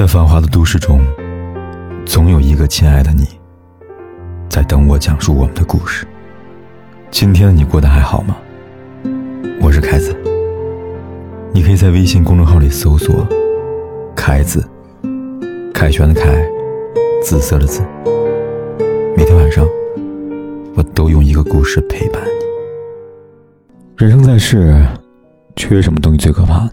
在繁华的都市中，总有一个亲爱的你，在等我讲述我们的故事。今天的你过得还好吗？我是凯子，你可以在微信公众号里搜索“凯子”，凯旋的凯，紫色的紫。每天晚上，我都用一个故事陪伴你。人生在世，缺什么东西最可怕呢？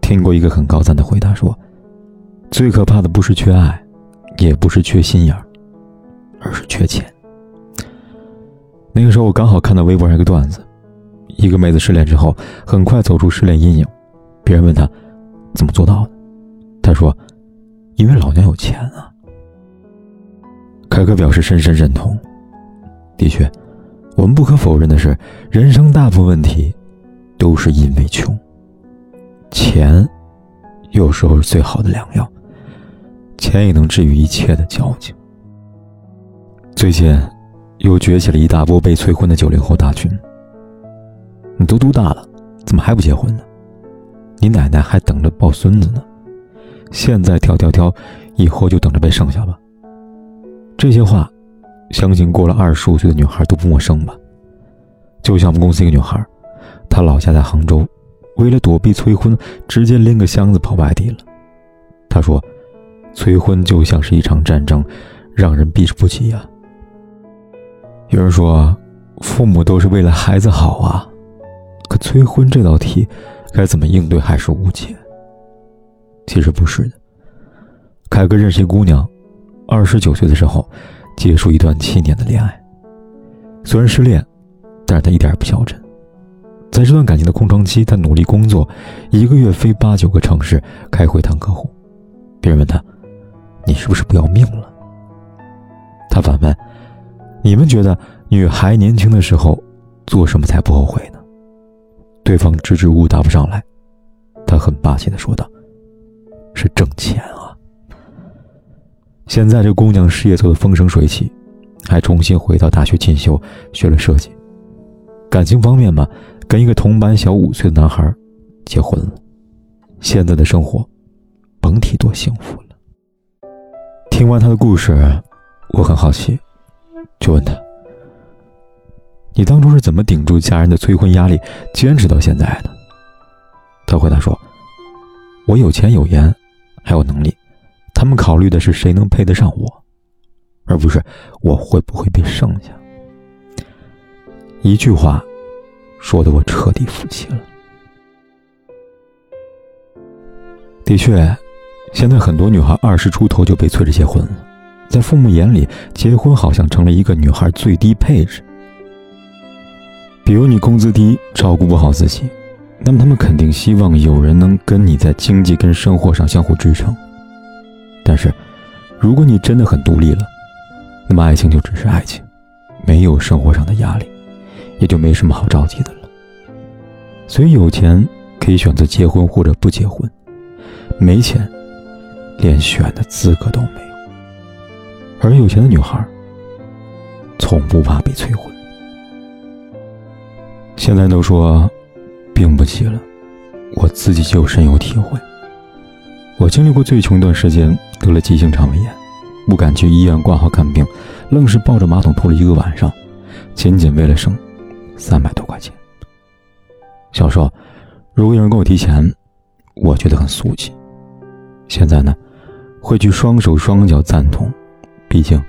听过一个很高赞的回答说。最可怕的不是缺爱，也不是缺心眼儿，而是缺钱。那个时候我刚好看到微博上一个段子，一个妹子失恋之后很快走出失恋阴影，别人问她怎么做到的，她说：“因为老娘有钱啊。”凯哥表示深深认同。的确，我们不可否认的是，人生大部分问题都是因为穷。钱有时候是最好的良药。钱也能治愈一切的矫情。最近，又崛起了一大波被催婚的九零后大军。你都多大了，怎么还不结婚呢？你奶奶还等着抱孙子呢。现在挑挑挑，以后就等着被剩下吧。这些话，相信过了二十五岁的女孩都不陌生吧？就像我们公司一个女孩，她老家在杭州，为了躲避催婚，直接拎个箱子跑外地了。她说。催婚就像是一场战争，让人避之不及呀。有人说，父母都是为了孩子好啊，可催婚这道题，该怎么应对还是无解。其实不是的，凯哥认识一姑娘，二十九岁的时候，结束一段七年的恋爱。虽然失恋，但是他一点也不消沉。在这段感情的空窗期，他努力工作，一个月飞八九个城市开会谈客户。别人问他。你是不是不要命了？他反问：“你们觉得女孩年轻的时候做什么才不后悔呢？”对方支支吾吾答不上来，他很霸气的说道：“是挣钱啊！”现在这姑娘事业做得风生水起，还重新回到大学进修，学了设计。感情方面嘛，跟一个同班小五岁的男孩结婚了。现在的生活，甭提多幸福了。听完他的故事，我很好奇，就问他：“你当初是怎么顶住家人的催婚压力，坚持到现在的？”他回答说：“我有钱有颜，还有能力，他们考虑的是谁能配得上我，而不是我会不会被剩下。”一句话，说的我彻底服气了。的确。现在很多女孩二十出头就被催着结婚了，在父母眼里，结婚好像成了一个女孩最低配置。比如你工资低，照顾不好自己，那么他们肯定希望有人能跟你在经济跟生活上相互支撑。但是，如果你真的很独立了，那么爱情就只是爱情，没有生活上的压力，也就没什么好着急的了。所以有钱可以选择结婚或者不结婚，没钱。连选的资格都没有，而有钱的女孩从不怕被催婚。现在都说病不起了，我自己就深有体会。我经历过最穷一段时间，得了急性肠胃炎，不敢去医院挂号看病，愣是抱着马桶吐了一个晚上，仅仅为了省三百多块钱。小时候，如果有人跟我提钱，我觉得很俗气。现在呢？会去双手双脚赞同，毕竟，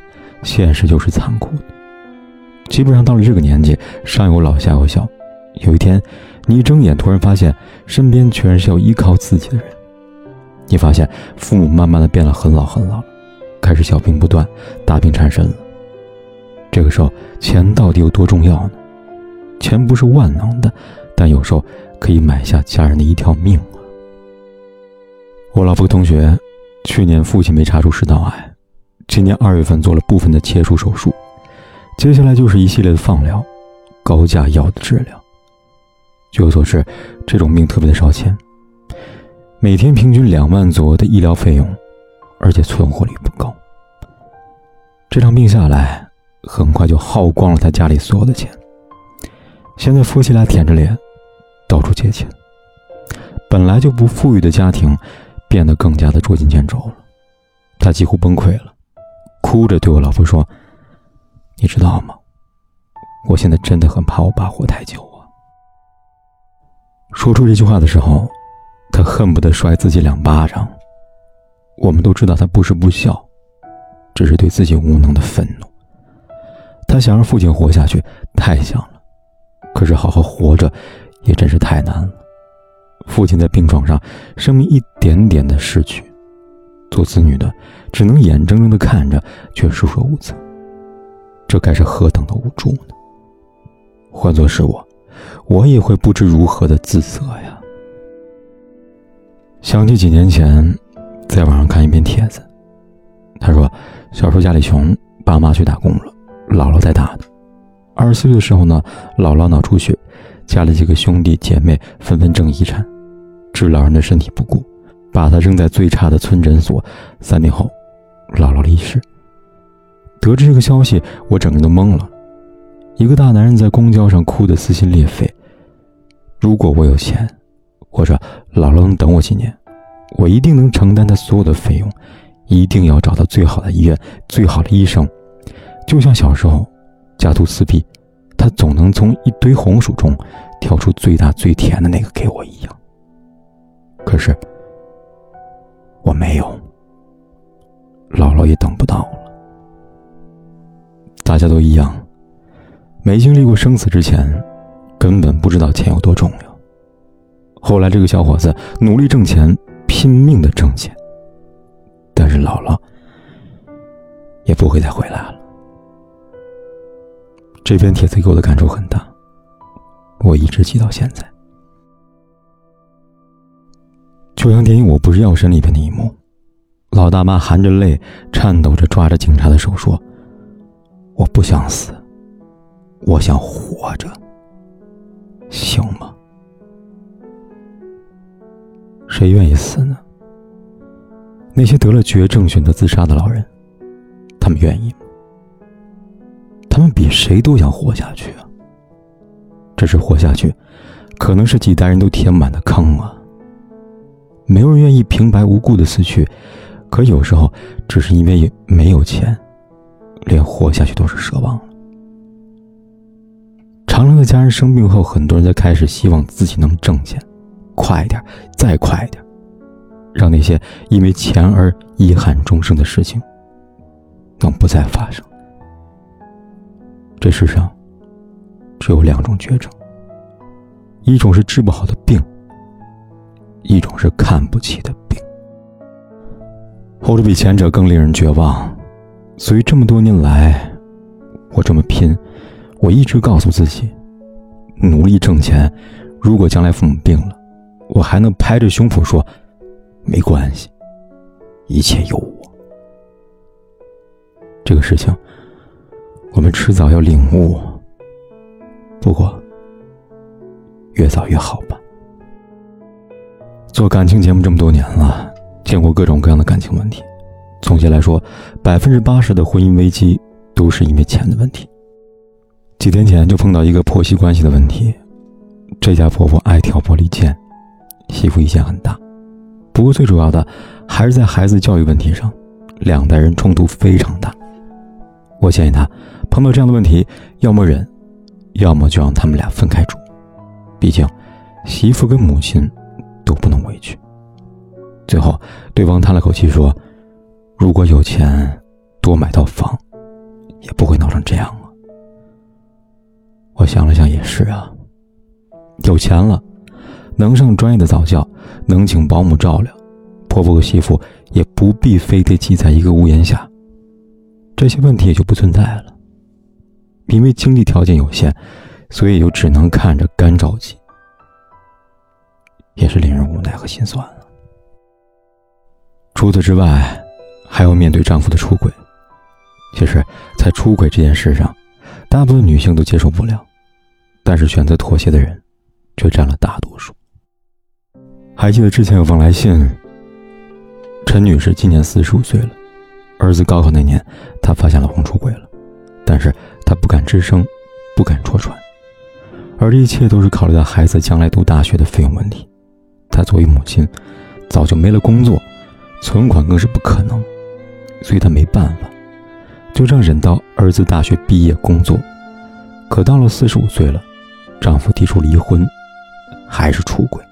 现实就是残酷的。基本上到了这个年纪，上有老下有小，有一天，你一睁眼，突然发现身边全是要依靠自己的人。你发现父母慢慢的变得很老很老，开始小病不断，大病缠身了。这个时候，钱到底有多重要呢？钱不是万能的，但有时候可以买下家人的一条命啊！我老婆同学。去年父亲被查出食道癌，今年二月份做了部分的切除手术，接下来就是一系列的放疗、高价药的治疗。据我所知，这种病特别的烧钱，每天平均两万左右的医疗费用，而且存活率不高。这场病下来，很快就耗光了他家里所有的钱。现在夫妻俩舔着脸，到处借钱。本来就不富裕的家庭。变得更加的捉襟见肘了。他几乎崩溃了，哭着对我老婆说：“你知道吗？我现在真的很怕我爸活太久啊。”说出这句话的时候，他恨不得摔自己两巴掌。我们都知道他不是不孝，只是对自己无能的愤怒。他想让父亲活下去，太想了，可是好好活着，也真是太难了。父亲在病床上，生命一点点的逝去，做子女的只能眼睁睁的看着，却束手无策。这该是何等的无助呢？换作是我，我也会不知如何的自责呀。想起几年前，在网上看一篇帖子，他说，小时候家里穷，爸妈去打工了，姥姥带大的。二十四岁的时候呢，姥姥脑出血，家里几个兄弟姐妹纷纷争遗产。置老人的身体不顾，把他扔在最差的村诊所。三年后，姥姥离世。得知这个消息，我整个人都懵了。一个大男人在公交上哭得撕心裂肺。如果我有钱，或者姥姥能等我几年，我一定能承担他所有的费用，一定要找到最好的医院、最好的医生。就像小时候，家徒四壁，他总能从一堆红薯中挑出最大最甜的那个给我一样。可是，我没有，姥姥也等不到了。大家都一样，没经历过生死之前，根本不知道钱有多重要。后来，这个小伙子努力挣钱，拼命的挣钱，但是姥姥也不会再回来了。这篇帖子给我的感触很大，我一直记到现在。就像电影《我不是药神》里边的一幕，老大妈含着泪，颤抖着抓着警察的手说：“我不想死，我想活着，行吗？谁愿意死呢？那些得了绝症选择自杀的老人，他们愿意吗？他们比谁都想活下去啊！只是活下去，可能是几代人都填满的坑啊！”没有人愿意平白无故的死去，可有时候只是因为没有钱，连活下去都是奢望了。长乐的家人生病后，很多人在开始希望自己能挣钱，快一点，再快一点，让那些因为钱而遗憾终生的事情能不再发生。这世上只有两种绝症，一种是治不好的病。一种是看不起的病，后者比前者更令人绝望。所以这么多年来，我这么拼，我一直告诉自己，努力挣钱。如果将来父母病了，我还能拍着胸脯说，没关系，一切有我。这个事情，我们迟早要领悟。不过，越早越好吧。做感情节目这么多年了，见过各种各样的感情问题。总结来说，百分之八十的婚姻危机都是因为钱的问题。几天前就碰到一个婆媳关系的问题，这家婆婆爱挑拨离间，媳妇意见很大。不过最主要的还是在孩子教育问题上，两代人冲突非常大。我建议他碰到这样的问题，要么忍，要么就让他们俩分开住。毕竟，媳妇跟母亲。都不能委屈。最后，对方叹了口气说：“如果有钱，多买套房，也不会闹成这样啊。”我想了想，也是啊。有钱了，能上专业的早教，能请保姆照料，婆婆和媳妇也不必非得挤在一个屋檐下，这些问题也就不存在了。因为经济条件有限，所以就只能看着干着急。也是令人无奈和心酸了。除此之外，还要面对丈夫的出轨。其实，在出轨这件事上，大部分女性都接受不了，但是选择妥协的人，却占了大多数。还记得之前有封来信，陈女士今年四十五岁了，儿子高考那年，她发现老公出轨了，但是她不敢吱声，不敢戳穿，而这一切都是考虑到孩子将来读大学的费用问题。她作为母亲，早就没了工作，存款更是不可能，所以她没办法，就这样忍到儿子大学毕业工作。可到了四十五岁了，丈夫提出离婚，还是出轨。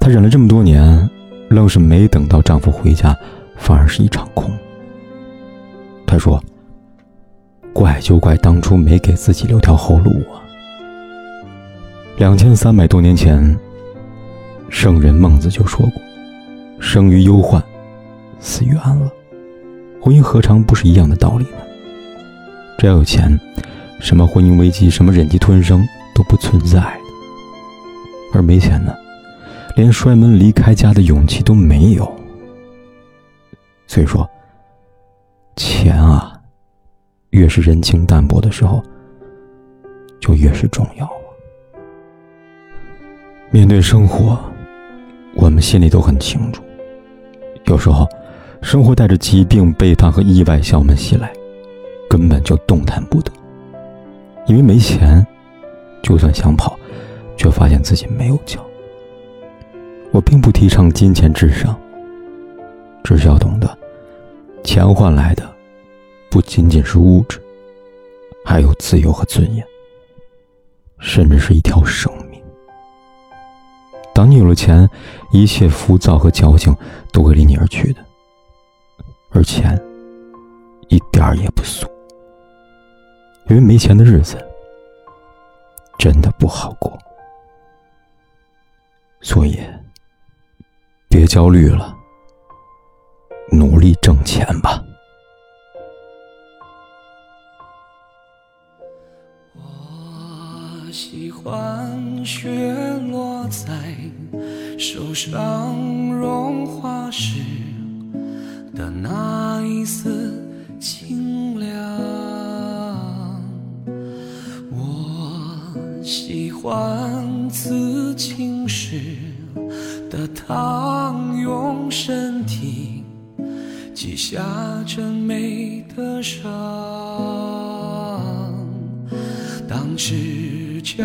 她忍了这么多年，愣是没等到丈夫回家，反而是一场空。她说：“怪就怪当初没给自己留条后路啊。”两千三百多年前，圣人孟子就说过：“生于忧患，死于安乐。”婚姻何尝不是一样的道理呢？只要有钱，什么婚姻危机、什么忍气吞声都不存在。而没钱呢，连摔门离开家的勇气都没有。所以说，钱啊，越是人情淡薄的时候，就越是重要。面对生活，我们心里都很清楚。有时候，生活带着疾病、背叛和意外向我们袭来，根本就动弹不得。因为没钱，就算想跑，却发现自己没有脚。我并不提倡金钱至上，只是要懂得，钱换来的不仅仅是物质，还有自由和尊严，甚至是一条生命。当你有了钱，一切浮躁和矫情都会离你而去的。而钱，一点儿也不俗，因为没钱的日子真的不好过。所以，别焦虑了，努力挣钱吧。欢雪落在手上融化时的那一丝清凉。我喜欢刺青时的烫，用身体记下这美的伤。当赤脚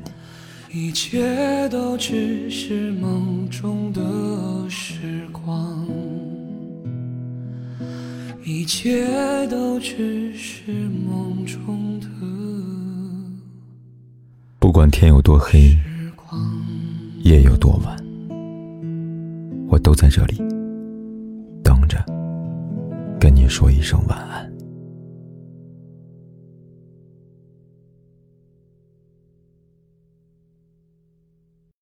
一切都只是梦中的时光，一切都只是梦中的。不管天有多黑，夜有多晚，我都在这里等着，跟你说一声晚安。